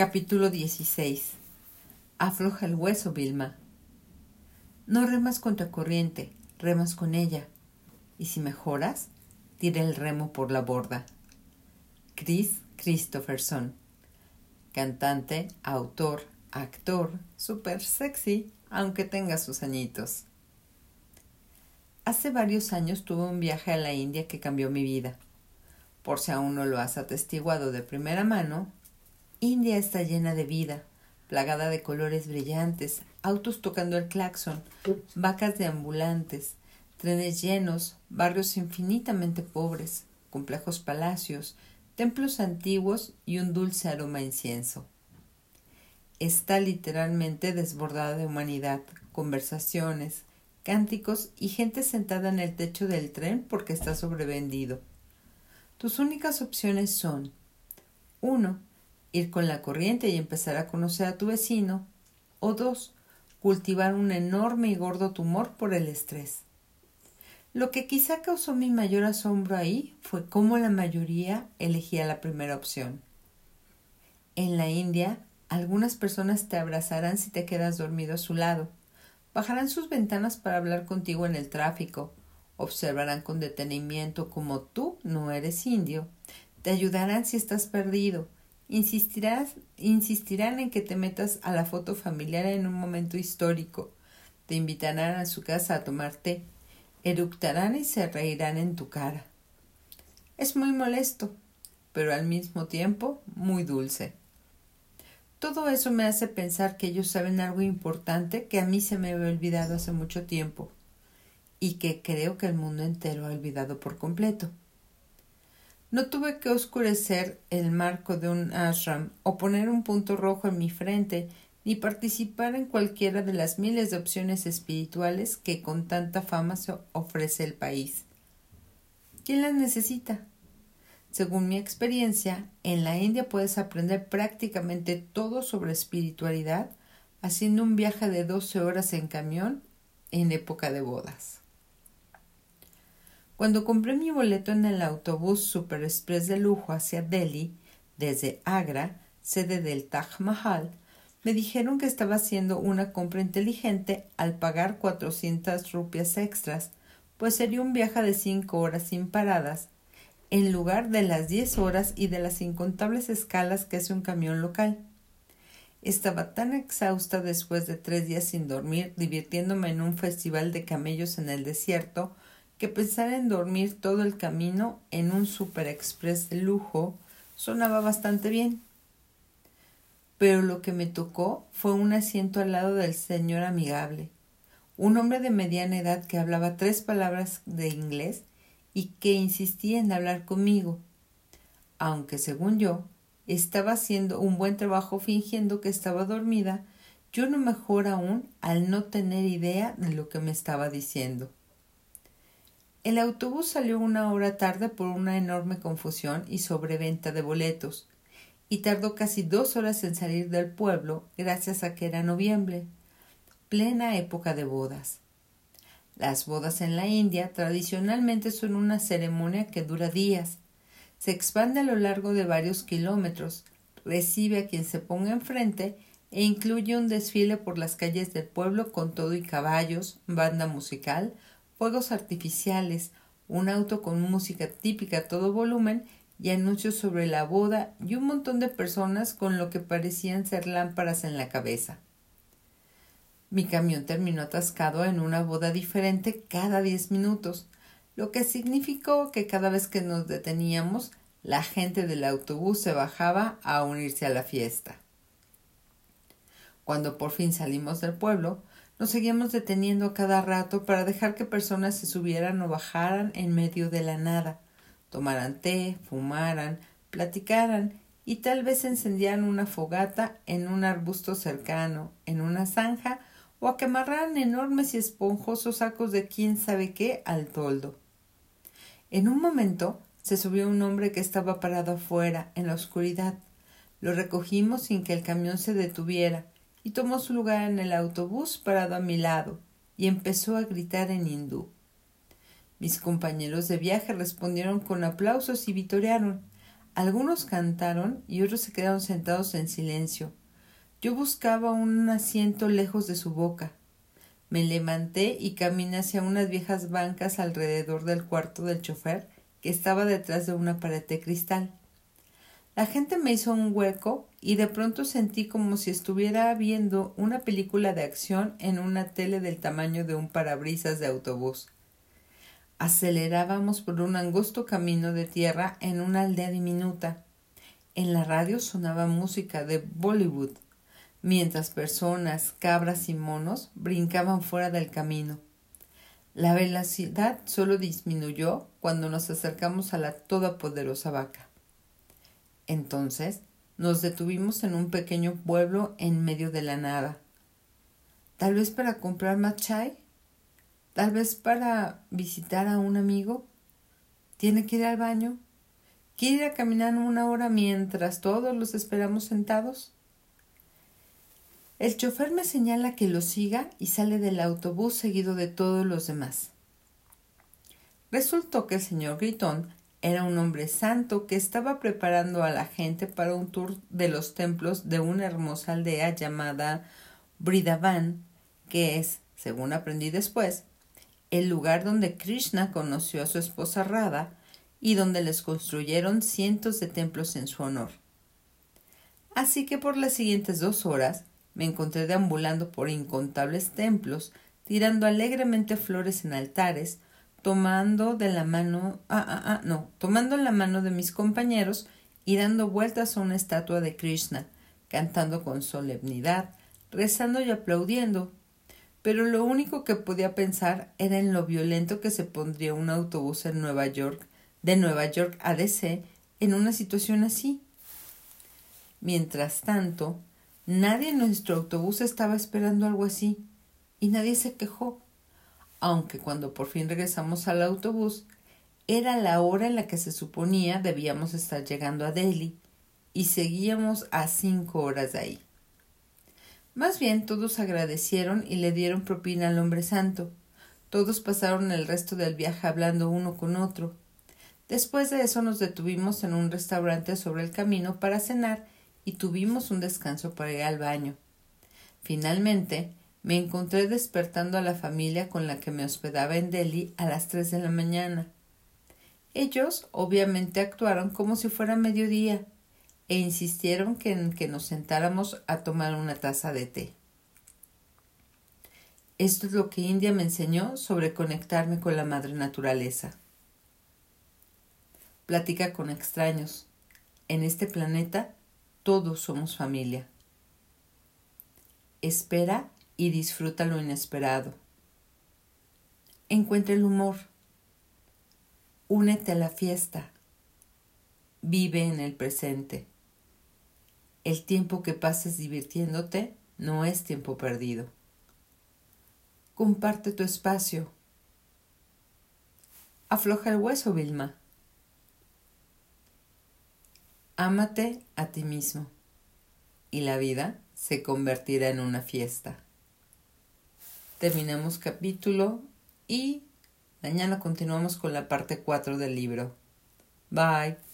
Capítulo 16 Afloja el hueso, Vilma. No remas contra corriente, remas con ella. Y si mejoras, tira el remo por la borda. Chris Christopherson. Cantante, autor, actor, super sexy, aunque tenga sus añitos. Hace varios años tuve un viaje a la India que cambió mi vida. Por si aún no lo has atestiguado de primera mano, India está llena de vida, plagada de colores brillantes, autos tocando el claxon, vacas de ambulantes, trenes llenos, barrios infinitamente pobres, complejos palacios, templos antiguos y un dulce aroma a incienso. Está literalmente desbordada de humanidad, conversaciones, cánticos y gente sentada en el techo del tren porque está sobrevendido. Tus únicas opciones son 1. Ir con la corriente y empezar a conocer a tu vecino. O 2. Cultivar un enorme y gordo tumor por el estrés. Lo que quizá causó mi mayor asombro ahí fue cómo la mayoría elegía la primera opción. En la India, algunas personas te abrazarán si te quedas dormido a su lado, bajarán sus ventanas para hablar contigo en el tráfico, observarán con detenimiento como tú no eres indio, te ayudarán si estás perdido, insistirán en que te metas a la foto familiar en un momento histórico, te invitarán a su casa a tomar té, eructarán y se reirán en tu cara. Es muy molesto, pero al mismo tiempo muy dulce. Todo eso me hace pensar que ellos saben algo importante que a mí se me había olvidado hace mucho tiempo y que creo que el mundo entero ha olvidado por completo. No tuve que oscurecer el marco de un ashram o poner un punto rojo en mi frente ni participar en cualquiera de las miles de opciones espirituales que con tanta fama se ofrece el país. ¿Quién las necesita? Según mi experiencia, en la India puedes aprender prácticamente todo sobre espiritualidad haciendo un viaje de 12 horas en camión en época de bodas. Cuando compré mi boleto en el autobús Super Express de lujo hacia Delhi, desde Agra, sede del Taj Mahal, me dijeron que estaba haciendo una compra inteligente al pagar 400 rupias extras, pues sería un viaje de cinco horas sin paradas, en lugar de las diez horas y de las incontables escalas que hace un camión local. Estaba tan exhausta después de tres días sin dormir, divirtiéndome en un festival de camellos en el desierto, que pensar en dormir todo el camino en un super express de lujo sonaba bastante bien pero lo que me tocó fue un asiento al lado del señor amigable, un hombre de mediana edad que hablaba tres palabras de inglés y que insistía en hablar conmigo, aunque según yo estaba haciendo un buen trabajo fingiendo que estaba dormida, yo no mejor aún al no tener idea de lo que me estaba diciendo. El autobús salió una hora tarde por una enorme confusión y sobreventa de boletos, y tardó casi dos horas en salir del pueblo gracias a que era noviembre, plena época de bodas. Las bodas en la India tradicionalmente son una ceremonia que dura días. Se expande a lo largo de varios kilómetros, recibe a quien se ponga enfrente e incluye un desfile por las calles del pueblo con todo y caballos, banda musical, fuegos artificiales, un auto con música típica a todo volumen y anuncios sobre la boda y un montón de personas con lo que parecían ser lámparas en la cabeza. Mi camión terminó atascado en una boda diferente cada diez minutos, lo que significó que cada vez que nos deteníamos, la gente del autobús se bajaba a unirse a la fiesta. Cuando por fin salimos del pueblo, nos seguíamos deteniendo cada rato para dejar que personas se subieran o bajaran en medio de la nada, tomaran té, fumaran, platicaran y tal vez encendieran una fogata en un arbusto cercano, en una zanja, o a enormes y esponjosos sacos de quién sabe qué al toldo. En un momento se subió un hombre que estaba parado afuera, en la oscuridad. Lo recogimos sin que el camión se detuviera, y tomó su lugar en el autobús parado a mi lado, y empezó a gritar en hindú. Mis compañeros de viaje respondieron con aplausos y vitorearon. Algunos cantaron y otros se quedaron sentados en silencio. Yo buscaba un asiento lejos de su boca. Me levanté y caminé hacia unas viejas bancas alrededor del cuarto del chofer que estaba detrás de una pared de cristal. La gente me hizo un hueco y de pronto sentí como si estuviera viendo una película de acción en una tele del tamaño de un parabrisas de autobús. Acelerábamos por un angosto camino de tierra en una aldea diminuta. En la radio sonaba música de Bollywood, mientras personas, cabras y monos brincaban fuera del camino. La velocidad solo disminuyó cuando nos acercamos a la todopoderosa vaca. Entonces nos detuvimos en un pequeño pueblo en medio de la nada. Tal vez para comprar más tal vez para visitar a un amigo. Tiene que ir al baño. ¿Quiere ir a caminar una hora mientras todos los esperamos sentados? El chofer me señala que lo siga y sale del autobús seguido de todos los demás. Resultó que el señor Gritón era un hombre santo que estaba preparando a la gente para un tour de los templos de una hermosa aldea llamada Bridavan, que es, según aprendí después, el lugar donde Krishna conoció a su esposa Radha y donde les construyeron cientos de templos en su honor. Así que por las siguientes dos horas me encontré deambulando por incontables templos, tirando alegremente flores en altares, tomando de la mano, ah, ah, ah, no, tomando la mano de mis compañeros y dando vueltas a una estatua de Krishna, cantando con solemnidad, rezando y aplaudiendo. Pero lo único que podía pensar era en lo violento que se pondría un autobús en Nueva York, de Nueva York a DC, en una situación así. Mientras tanto, nadie en nuestro autobús estaba esperando algo así, y nadie se quejó aunque cuando por fin regresamos al autobús era la hora en la que se suponía debíamos estar llegando a Delhi y seguíamos a cinco horas de ahí. Más bien todos agradecieron y le dieron propina al hombre santo. Todos pasaron el resto del viaje hablando uno con otro. Después de eso nos detuvimos en un restaurante sobre el camino para cenar y tuvimos un descanso para ir al baño. Finalmente, me encontré despertando a la familia con la que me hospedaba en Delhi a las tres de la mañana. Ellos obviamente actuaron como si fuera mediodía e insistieron en que nos sentáramos a tomar una taza de té. Esto es lo que India me enseñó sobre conectarme con la madre naturaleza. Platica con extraños. En este planeta todos somos familia. Espera y disfruta lo inesperado. Encuentra el humor. Únete a la fiesta. Vive en el presente. El tiempo que pases divirtiéndote no es tiempo perdido. Comparte tu espacio. Afloja el hueso, Vilma. Ámate a ti mismo y la vida se convertirá en una fiesta terminamos capítulo y mañana continuamos con la parte 4 del libro. Bye.